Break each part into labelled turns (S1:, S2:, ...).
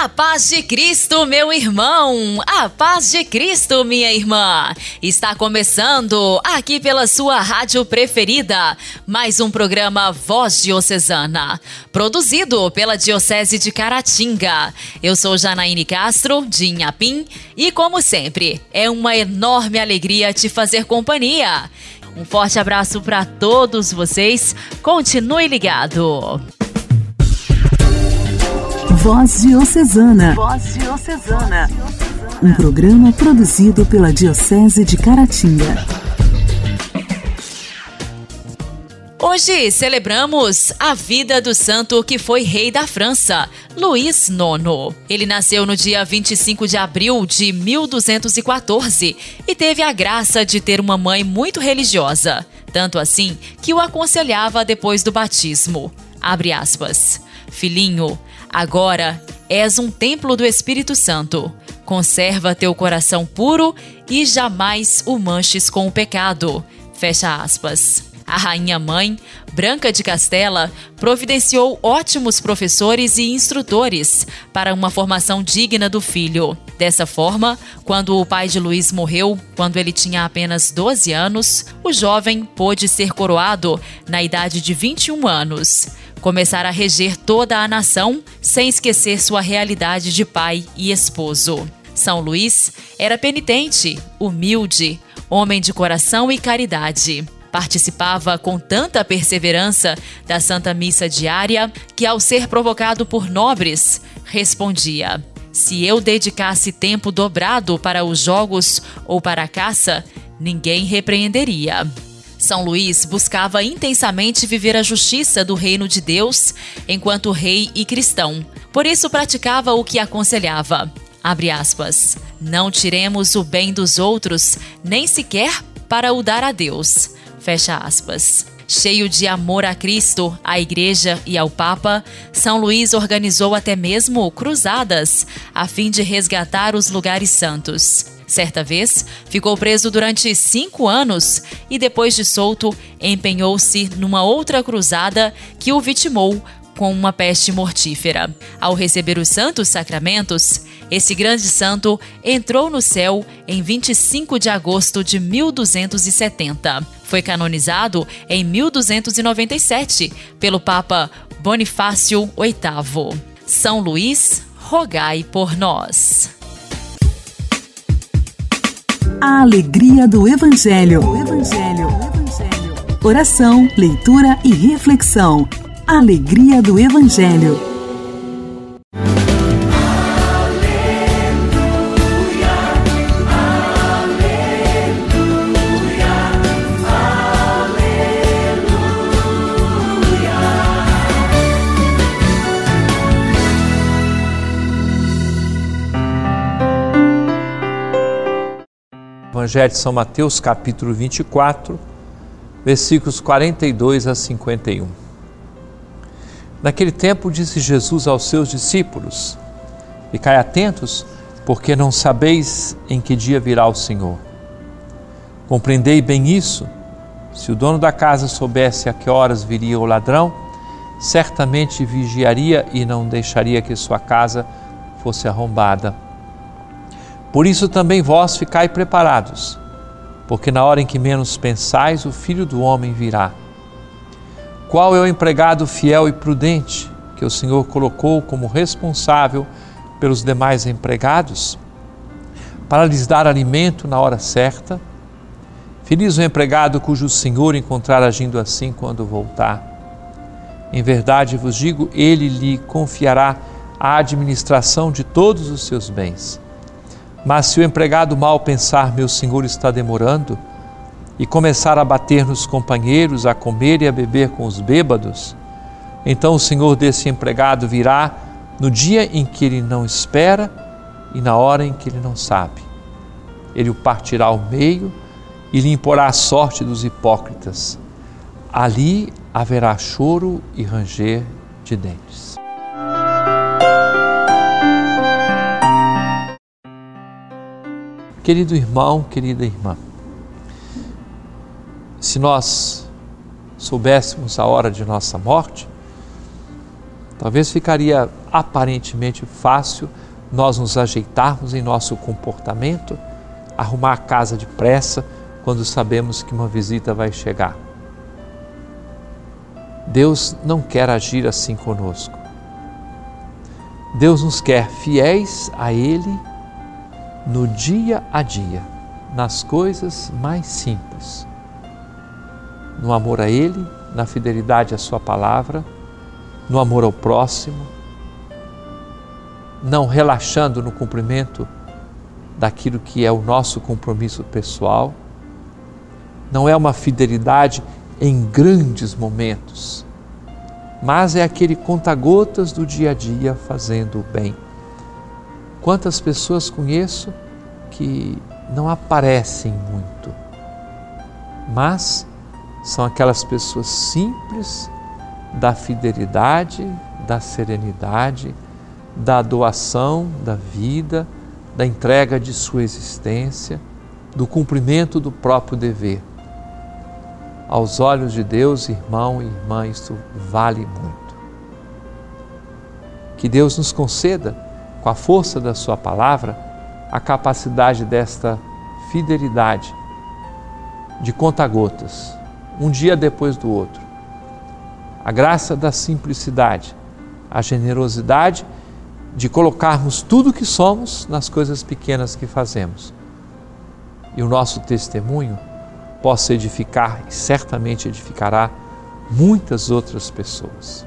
S1: A paz de Cristo, meu irmão! A paz de Cristo, minha irmã! Está começando aqui pela sua rádio preferida, mais um programa Voz Diocesana, produzido pela Diocese de Caratinga. Eu sou Janaíne Castro, de Inhapim, e como sempre, é uma enorme alegria te fazer companhia. Um forte abraço para todos vocês. Continue ligado.
S2: Voz Diocesana. Voz Diocesana. Um programa produzido pela Diocese de Caratinga.
S1: Hoje celebramos a vida do santo que foi rei da França, Luís IX. Ele nasceu no dia 25 de abril de 1214 e teve a graça de ter uma mãe muito religiosa, tanto assim que o aconselhava depois do batismo. Abre aspas. Filhinho, Agora és um templo do Espírito Santo. Conserva teu coração puro e jamais o manches com o pecado. Fecha aspas. A rainha mãe, Branca de Castela, providenciou ótimos professores e instrutores para uma formação digna do filho. Dessa forma, quando o pai de Luís morreu, quando ele tinha apenas 12 anos, o jovem pôde ser coroado na idade de 21 anos começar a reger toda a nação sem esquecer sua realidade de pai e esposo. São Luís era penitente, humilde, homem de coração e caridade. Participava com tanta perseverança da Santa Missa diária que, ao ser provocado por nobres, respondia: Se eu dedicasse tempo dobrado para os jogos ou para a caça, ninguém repreenderia. São Luís buscava intensamente viver a justiça do reino de Deus enquanto rei e cristão. Por isso praticava o que aconselhava. Aspas. Não tiremos o bem dos outros, nem sequer para o dar a Deus. Fecha aspas. Cheio de amor a Cristo, à Igreja e ao Papa, São Luís organizou até mesmo cruzadas a fim de resgatar os lugares santos. Certa vez, ficou preso durante cinco anos e, depois de solto, empenhou-se numa outra cruzada que o vitimou com uma peste mortífera. Ao receber os santos sacramentos, esse grande santo entrou no céu em 25 de agosto de 1270. Foi canonizado em 1297 pelo Papa Bonifácio VIII. São Luís, rogai por nós.
S2: A alegria do Evangelho. O Evangelho. Evangelho. Oração, leitura e reflexão. Alegria do Evangelho.
S3: Evangelho de São Mateus, capítulo 24, versículos 42 a 51. Naquele tempo disse Jesus aos seus discípulos: Ficai atentos, porque não sabeis em que dia virá o Senhor. Compreendei bem isso. Se o dono da casa soubesse a que horas viria o ladrão, certamente vigiaria e não deixaria que sua casa fosse arrombada. Por isso também vós ficai preparados, porque na hora em que menos pensais, o Filho do Homem virá. Qual é o empregado fiel e prudente que o Senhor colocou como responsável pelos demais empregados, para lhes dar alimento na hora certa? Feliz o empregado cujo Senhor encontrar agindo assim quando voltar. Em verdade vos digo, ele lhe confiará a administração de todos os seus bens. Mas se o empregado mal pensar, meu senhor está demorando, e começar a bater nos companheiros, a comer e a beber com os bêbados, então o senhor desse empregado virá no dia em que ele não espera e na hora em que ele não sabe. Ele o partirá ao meio e lhe imporá a sorte dos hipócritas. Ali haverá choro e ranger de dentes. Querido irmão, querida irmã, se nós soubéssemos a hora de nossa morte, talvez ficaria aparentemente fácil nós nos ajeitarmos em nosso comportamento, arrumar a casa depressa quando sabemos que uma visita vai chegar. Deus não quer agir assim conosco. Deus nos quer fiéis a Ele no dia a dia, nas coisas mais simples. No amor a Ele, na fidelidade à Sua palavra, no amor ao próximo, não relaxando no cumprimento daquilo que é o nosso compromisso pessoal. Não é uma fidelidade em grandes momentos, mas é aquele conta-gotas do dia a dia fazendo o bem. Quantas pessoas conheço que não aparecem muito, mas são aquelas pessoas simples da fidelidade, da serenidade, da doação da vida, da entrega de sua existência, do cumprimento do próprio dever. Aos olhos de Deus, irmão e irmã, isso vale muito. Que Deus nos conceda, com a força da Sua palavra, a capacidade desta fidelidade, de conta-gotas, um dia depois do outro. A graça da simplicidade, a generosidade de colocarmos tudo o que somos nas coisas pequenas que fazemos. E o nosso testemunho possa edificar e certamente edificará muitas outras pessoas.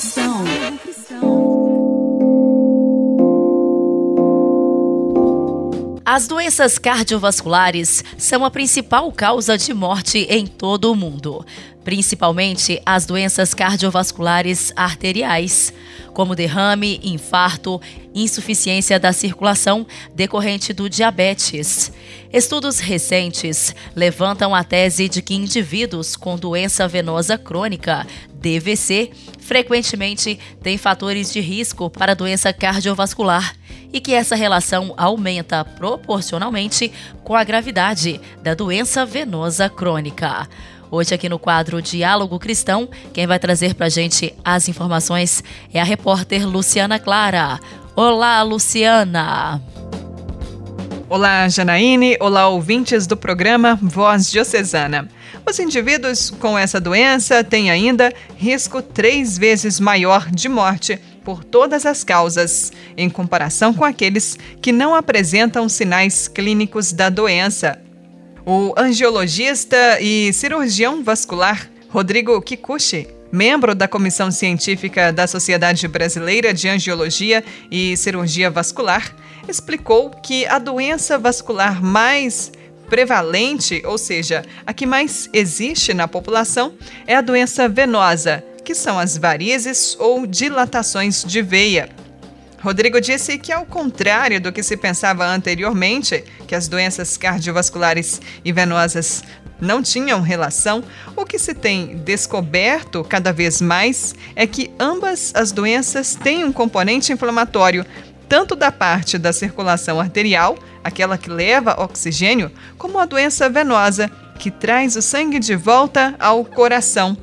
S1: As doenças cardiovasculares são a principal causa de morte em todo o mundo, principalmente as doenças cardiovasculares arteriais, como derrame, infarto, insuficiência da circulação decorrente do diabetes. Estudos recentes levantam a tese de que indivíduos com doença venosa crônica, DVC, frequentemente têm fatores de risco para doença cardiovascular e que essa relação aumenta proporcionalmente com a gravidade da doença venosa crônica. Hoje, aqui no quadro Diálogo Cristão, quem vai trazer para a gente as informações é a repórter Luciana Clara. Olá, Luciana!
S4: Olá, Janaíne. Olá, ouvintes do programa Voz Diocesana. Os indivíduos com essa doença têm ainda risco três vezes maior de morte por todas as causas, em comparação com aqueles que não apresentam sinais clínicos da doença. O angiologista e cirurgião vascular Rodrigo Kikuchi membro da Comissão Científica da Sociedade Brasileira de Angiologia e Cirurgia Vascular, explicou que a doença vascular mais prevalente, ou seja, a que mais existe na população, é a doença venosa, que são as varizes ou dilatações de veia. Rodrigo disse que, ao contrário do que se pensava anteriormente, que as doenças cardiovasculares e venosas não tinham relação, o que se tem descoberto cada vez mais é que ambas as doenças têm um componente inflamatório, tanto da parte da circulação arterial, aquela que leva oxigênio, como a doença venosa, que traz o sangue de volta ao coração.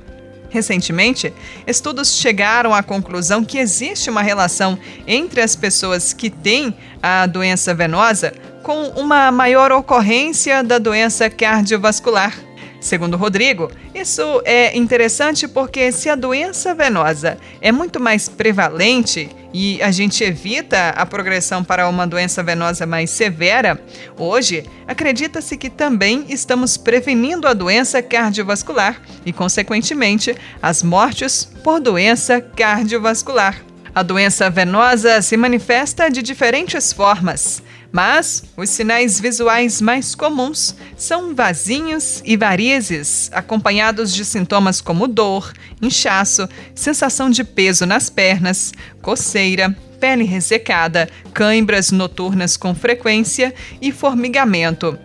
S4: Recentemente, estudos chegaram à conclusão que existe uma relação entre as pessoas que têm a doença venosa com uma maior ocorrência da doença cardiovascular. Segundo Rodrigo, isso é interessante porque se a doença venosa é muito mais prevalente e a gente evita a progressão para uma doença venosa mais severa, hoje acredita-se que também estamos prevenindo a doença cardiovascular e, consequentemente, as mortes por doença cardiovascular. A doença venosa se manifesta de diferentes formas. Mas os sinais visuais mais comuns são vasinhos e varizes, acompanhados de sintomas como dor, inchaço, sensação de peso nas pernas, coceira, pele ressecada, cãibras noturnas com frequência e formigamento.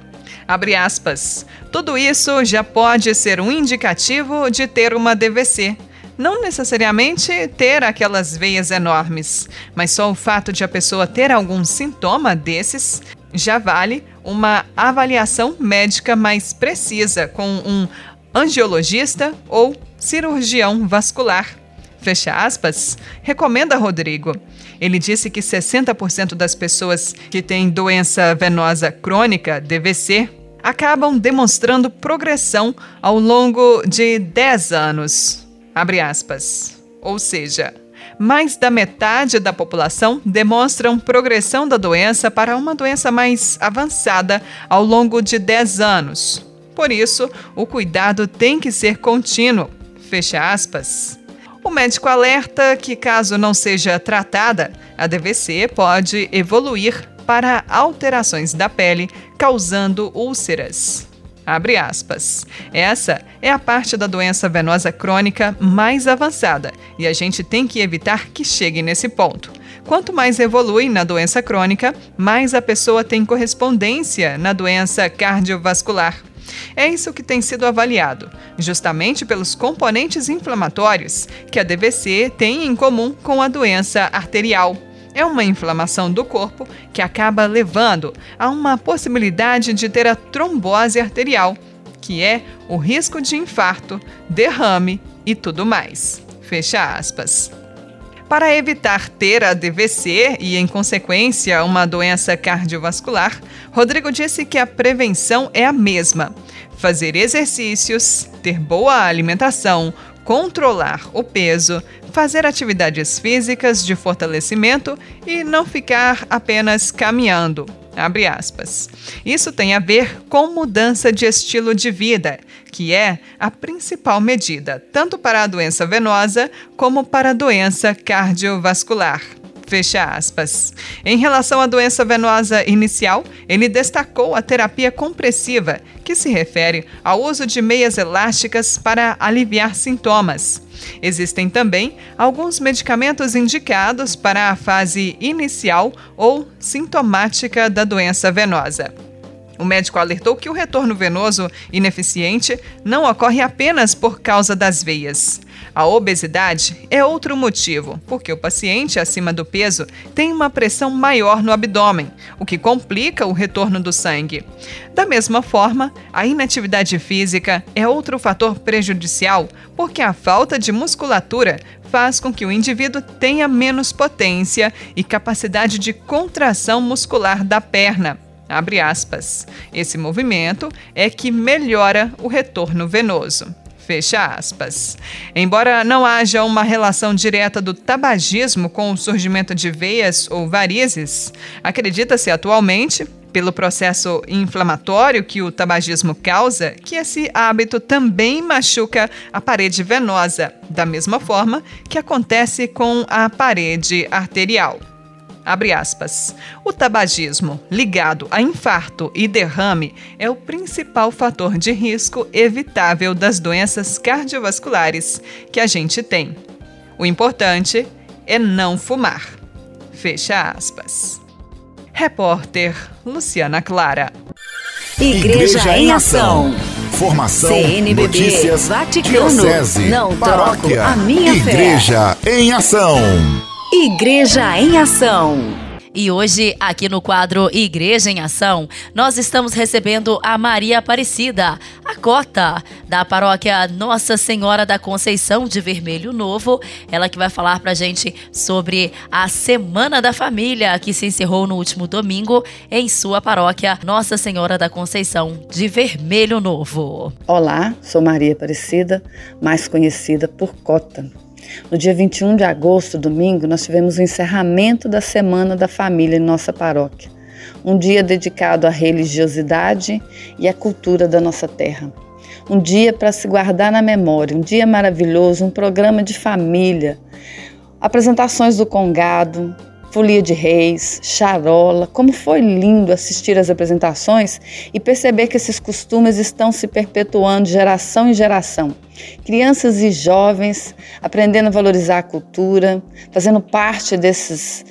S4: Abre aspas. Tudo isso já pode ser um indicativo de ter uma DVC. Não necessariamente ter aquelas veias enormes, mas só o fato de a pessoa ter algum sintoma desses já vale uma avaliação médica mais precisa com um angiologista ou cirurgião vascular. Fecha aspas, recomenda Rodrigo. Ele disse que 60% das pessoas que têm doença venosa crônica, DVC, acabam demonstrando progressão ao longo de 10 anos. Abre aspas. Ou seja, mais da metade da população demonstram progressão da doença para uma doença mais avançada ao longo de 10 anos. Por isso, o cuidado tem que ser contínuo. Fecha aspas. O médico alerta que, caso não seja tratada, a DVC pode evoluir para alterações da pele, causando úlceras. Abre aspas. Essa é a parte da doença venosa crônica mais avançada e a gente tem que evitar que chegue nesse ponto. Quanto mais evolui na doença crônica, mais a pessoa tem correspondência na doença cardiovascular. É isso que tem sido avaliado, justamente pelos componentes inflamatórios que a DVC tem em comum com a doença arterial é uma inflamação do corpo que acaba levando a uma possibilidade de ter a trombose arterial, que é o risco de infarto, derrame e tudo mais. Fecha aspas. Para evitar ter a DVC e, em consequência, uma doença cardiovascular, Rodrigo disse que a prevenção é a mesma: fazer exercícios, ter boa alimentação, controlar o peso, fazer atividades físicas de fortalecimento e não ficar apenas caminhando. Isso tem a ver com mudança de estilo de vida, que é a principal medida, tanto para a doença venosa como para a doença cardiovascular. Fecha aspas. Em relação à doença venosa inicial, ele destacou a terapia compressiva, que se refere ao uso de meias elásticas para aliviar sintomas. Existem também alguns medicamentos indicados para a fase inicial ou sintomática da doença venosa. O médico alertou que o retorno venoso ineficiente não ocorre apenas por causa das veias. A obesidade é outro motivo, porque o paciente acima do peso tem uma pressão maior no abdômen, o que complica o retorno do sangue. Da mesma forma, a inatividade física é outro fator prejudicial, porque a falta de musculatura faz com que o indivíduo tenha menos potência e capacidade de contração muscular da perna. Esse movimento é que melhora o retorno venoso. Fecha aspas. Embora não haja uma relação direta do tabagismo com o surgimento de veias ou varizes, acredita-se atualmente, pelo processo inflamatório que o tabagismo causa, que esse hábito também machuca a parede venosa, da mesma forma que acontece com a parede arterial. Abre aspas. O tabagismo, ligado a infarto e derrame, é o principal fator de risco evitável das doenças cardiovasculares que a gente tem. O importante é não fumar. Fecha aspas. Repórter Luciana Clara.
S2: Igreja, Igreja em Ação.
S5: Formação, CNBB, notícias,
S2: Vaticano,
S5: diocese,
S2: não
S5: paróquia,
S2: a minha
S5: Igreja
S2: fé.
S5: em Ação.
S2: Igreja em Ação.
S1: E hoje, aqui no quadro Igreja em Ação, nós estamos recebendo a Maria Aparecida, a cota da paróquia Nossa Senhora da Conceição de Vermelho Novo. Ela que vai falar pra gente sobre a Semana da Família, que se encerrou no último domingo em sua paróquia Nossa Senhora da Conceição de Vermelho Novo.
S6: Olá, sou Maria Aparecida, mais conhecida por Cota. No dia 21 de agosto, domingo, nós tivemos o encerramento da Semana da Família em nossa paróquia. Um dia dedicado à religiosidade e à cultura da nossa terra. Um dia para se guardar na memória, um dia maravilhoso, um programa de família, apresentações do Congado, Folia de Reis, Charola. Como foi lindo assistir às apresentações e perceber que esses costumes estão se perpetuando de geração em geração Crianças e jovens aprendendo a valorizar a cultura, fazendo parte desses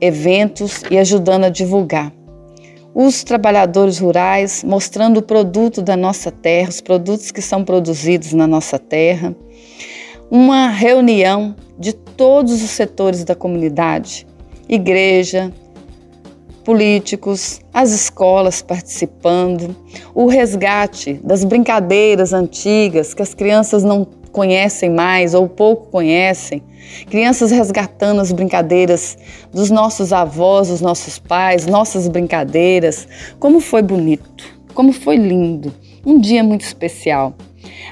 S6: eventos e ajudando a divulgar. Os trabalhadores rurais mostrando o produto da nossa terra, os produtos que são produzidos na nossa terra. Uma reunião de todos os setores da comunidade, igreja, políticos, as escolas participando, o resgate das brincadeiras antigas que as crianças não conhecem mais ou pouco conhecem, crianças resgatando as brincadeiras dos nossos avós, dos nossos pais, nossas brincadeiras. Como foi bonito, como foi lindo, um dia muito especial.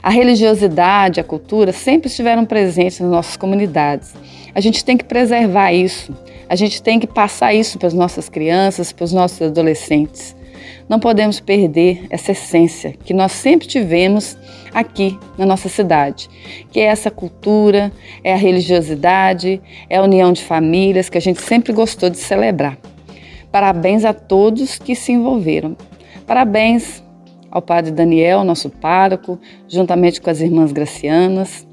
S6: A religiosidade, a cultura sempre estiveram presentes nas nossas comunidades. A gente tem que preservar isso, a gente tem que passar isso para as nossas crianças, para os nossos adolescentes. Não podemos perder essa essência que nós sempre tivemos aqui na nossa cidade, que é essa cultura, é a religiosidade, é a união de famílias que a gente sempre gostou de celebrar. Parabéns a todos que se envolveram. Parabéns ao Padre Daniel, nosso pároco, juntamente com as irmãs Gracianas.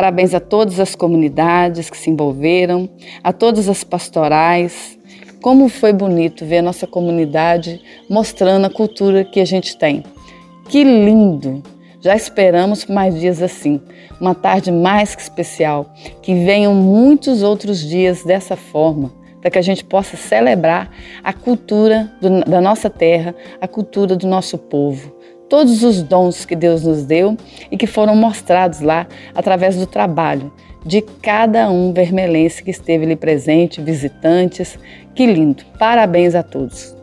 S6: Parabéns a todas as comunidades que se envolveram, a todas as pastorais. Como foi bonito ver a nossa comunidade mostrando a cultura que a gente tem. Que lindo! Já esperamos mais dias assim, uma tarde mais que especial, que venham muitos outros dias dessa forma, para que a gente possa celebrar a cultura do, da nossa terra, a cultura do nosso povo, todos os dons que Deus nos deu e que foram mostrados lá através do trabalho de cada um vermelense que esteve ali presente, visitantes. Que lindo! Parabéns a todos!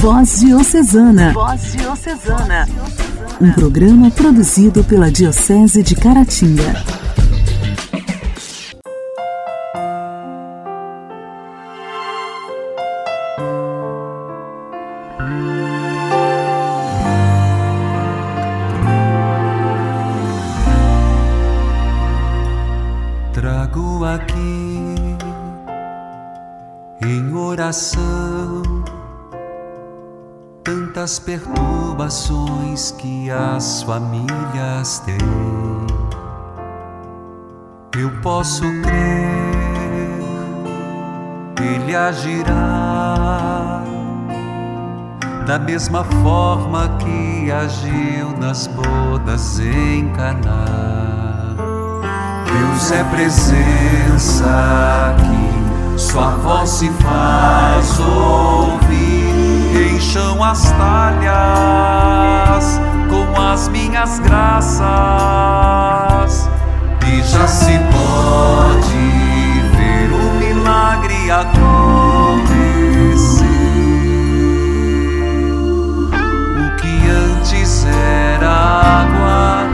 S2: Voz Diocesana. Voz Diocesana. Um programa produzido pela Diocese de Caratinga.
S7: Tantas perturbações que as famílias têm. Eu posso crer, Ele agirá da mesma forma que agiu nas bodas em Caná. Deus é presença aqui, sua voz se faz ouvir encham as talhas com as minhas graças e já se pode ver o milagre acontecer. O que antes era água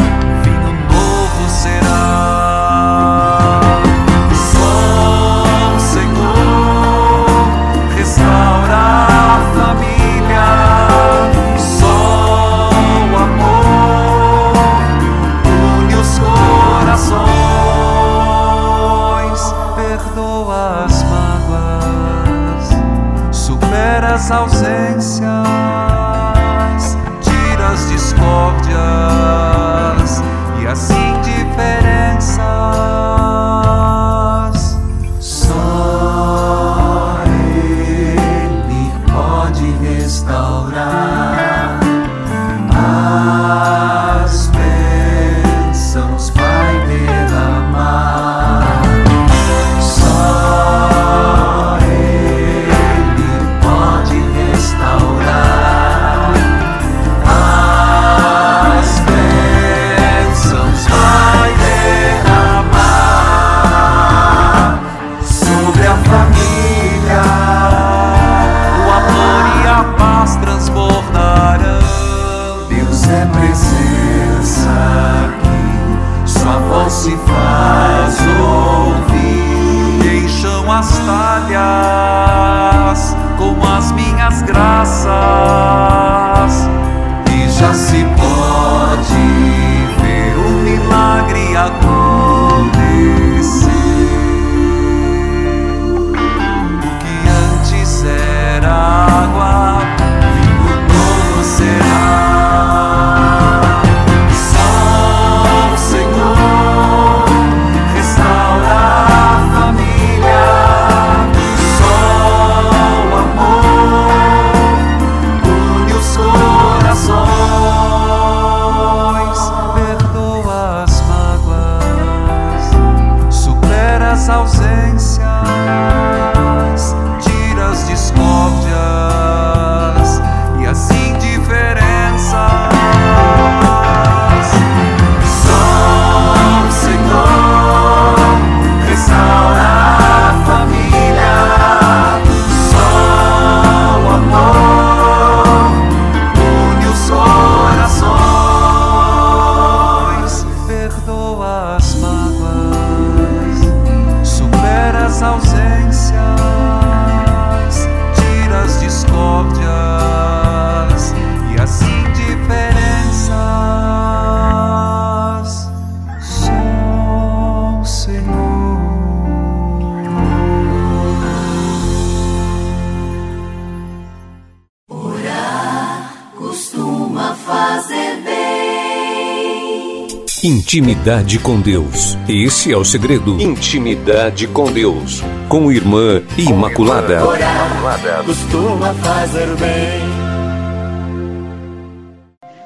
S8: Intimidade com Deus. Esse é o segredo. Intimidade com Deus. Com Irmã Imaculada.
S7: Orar costuma fazer bem.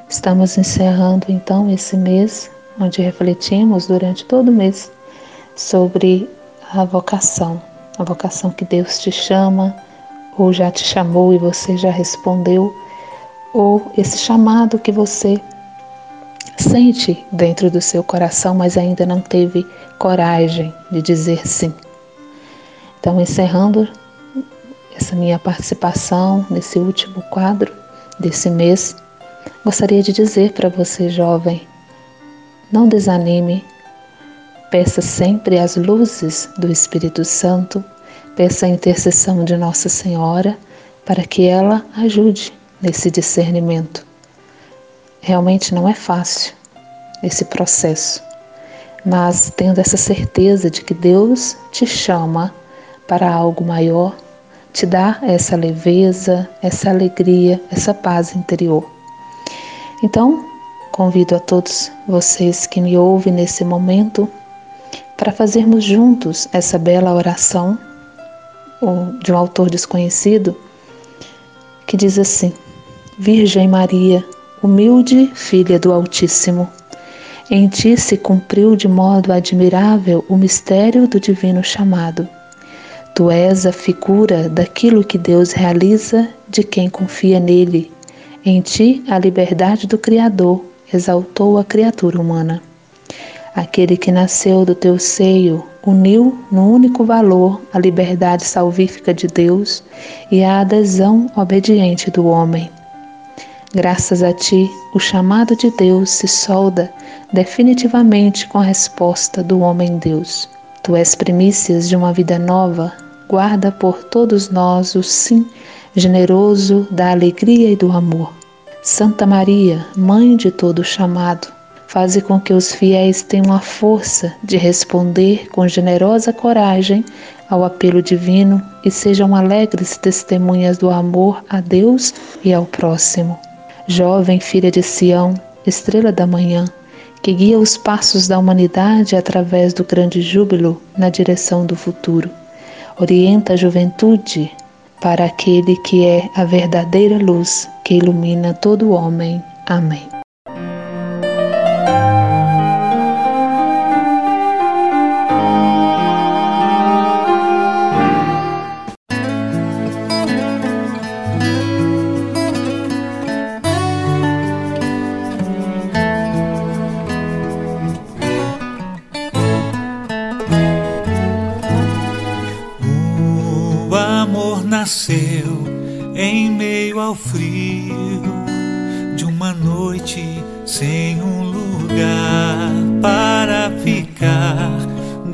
S9: Estamos encerrando então esse mês, onde refletimos durante todo o mês sobre a vocação, a vocação que Deus te chama, ou já te chamou e você já respondeu, ou esse chamado que você sente dentro do seu coração, mas ainda não teve coragem de dizer sim. Então, encerrando essa minha participação nesse último quadro desse mês, gostaria de dizer para você, jovem, não desanime, peça sempre as luzes do Espírito Santo, peça a intercessão de Nossa Senhora para que ela ajude nesse discernimento Realmente não é fácil esse processo, mas tendo essa certeza de que Deus te chama para algo maior, te dá essa leveza, essa alegria, essa paz interior. Então, convido a todos vocês que me ouvem nesse momento para fazermos juntos essa bela oração de um autor desconhecido que diz assim: Virgem Maria, humilde filha do Altíssimo. Em ti se cumpriu de modo admirável o mistério do divino chamado. Tu és a figura daquilo que Deus realiza de quem confia nele. Em ti a liberdade do Criador exaltou a criatura humana. Aquele que nasceu do teu seio uniu no único valor a liberdade salvífica de Deus e a adesão obediente do homem. Graças a ti, o chamado de Deus se solda definitivamente com a resposta do homem-Deus. Tu és primícias de uma vida nova, guarda por todos nós o sim generoso da alegria e do amor. Santa Maria, Mãe de todo chamado, faze com que os fiéis tenham a força de responder com generosa coragem ao apelo divino e sejam alegres testemunhas do amor a Deus e ao próximo. Jovem filha de Sião, estrela da manhã, que guia os passos da humanidade através do grande júbilo na direção do futuro. Orienta a juventude para aquele que é a verdadeira luz que ilumina todo homem. Amém.
S10: Nasceu em meio ao frio de uma noite sem um lugar para ficar.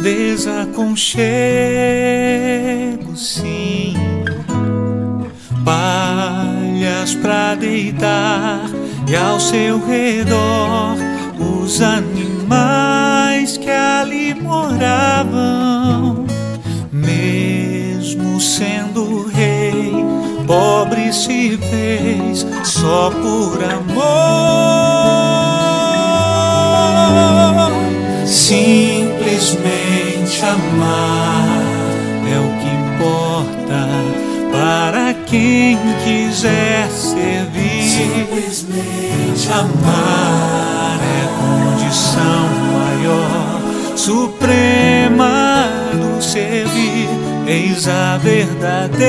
S10: Desaconchego, sim, palhas para deitar e ao seu redor os animais que ali moravam mesmo sendo pobre se fez só por amor. Simplesmente amar é o que importa para quem quiser servir. Simplesmente amar é condição maior, suprema do servir Eis a verdadeira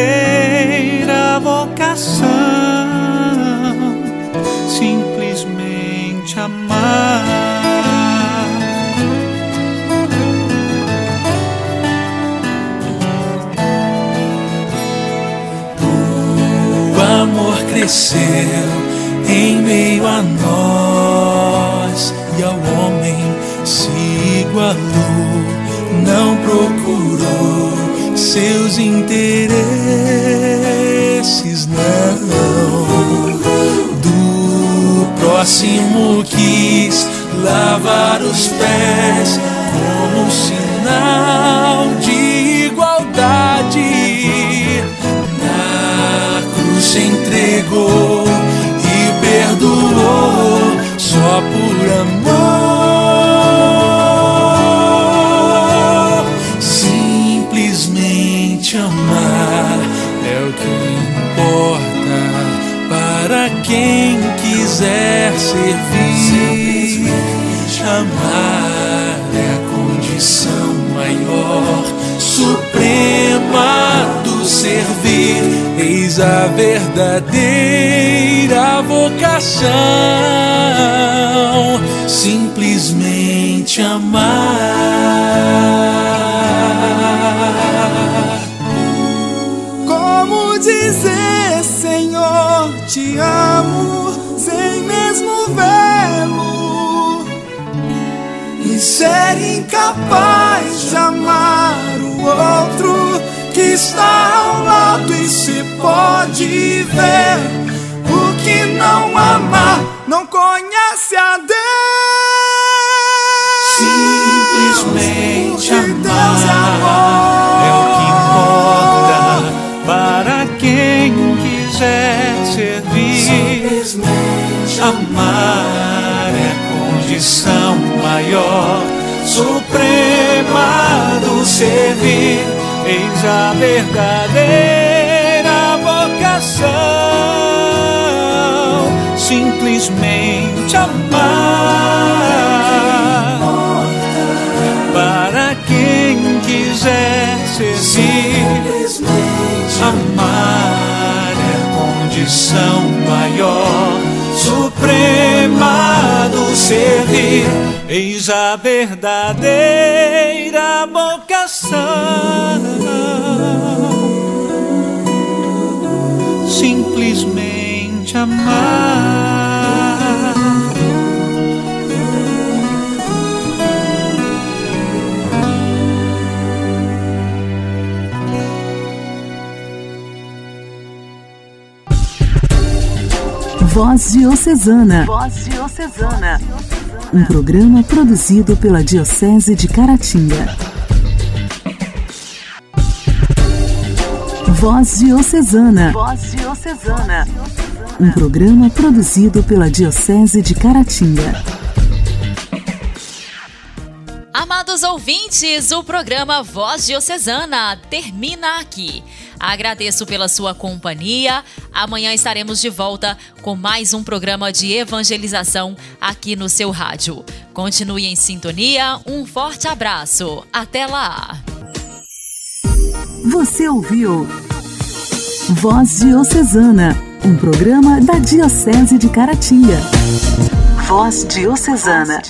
S10: vocação, simplesmente amar. O amor cresceu em meio a nós e ao homem se igualou, não procurou seus interesses, não. Do próximo quis lavar os pés como sinal de igualdade. Na cruz se entregou e perdoou só por amor. Quiser servir. Amar é a condição maior, suprema do servir. Eis a verdadeira vocação, simplesmente amar.
S11: Ser incapaz de amar o outro que está ao lado e se pode ver. O que não ama não conhece a Deus.
S10: Simplesmente
S11: é
S10: amar é o que importa para quem quiser servir. Amar é condição maior, suprema do servir. Eis a verdadeira vocação, simplesmente amar para quem quiser servir. Amar é a condição maior, suprema servir. Eis a verdadeira vocação, simplesmente amar.
S2: Voz Diocesana. Voz Diocesana. Um programa produzido pela Diocese de Caratinga. Voz Diocesana. Voz Diocesana. Um programa produzido pela Diocese de Caratinga.
S1: Amados ouvintes, o programa Voz Diocesana termina aqui. Agradeço pela sua companhia. Amanhã estaremos de volta com mais um programa de evangelização aqui no seu rádio. Continue em sintonia. Um forte abraço. Até lá.
S2: Você ouviu Voz Diocesana, um programa da Diocese de Caratinga. Voz Diocesana.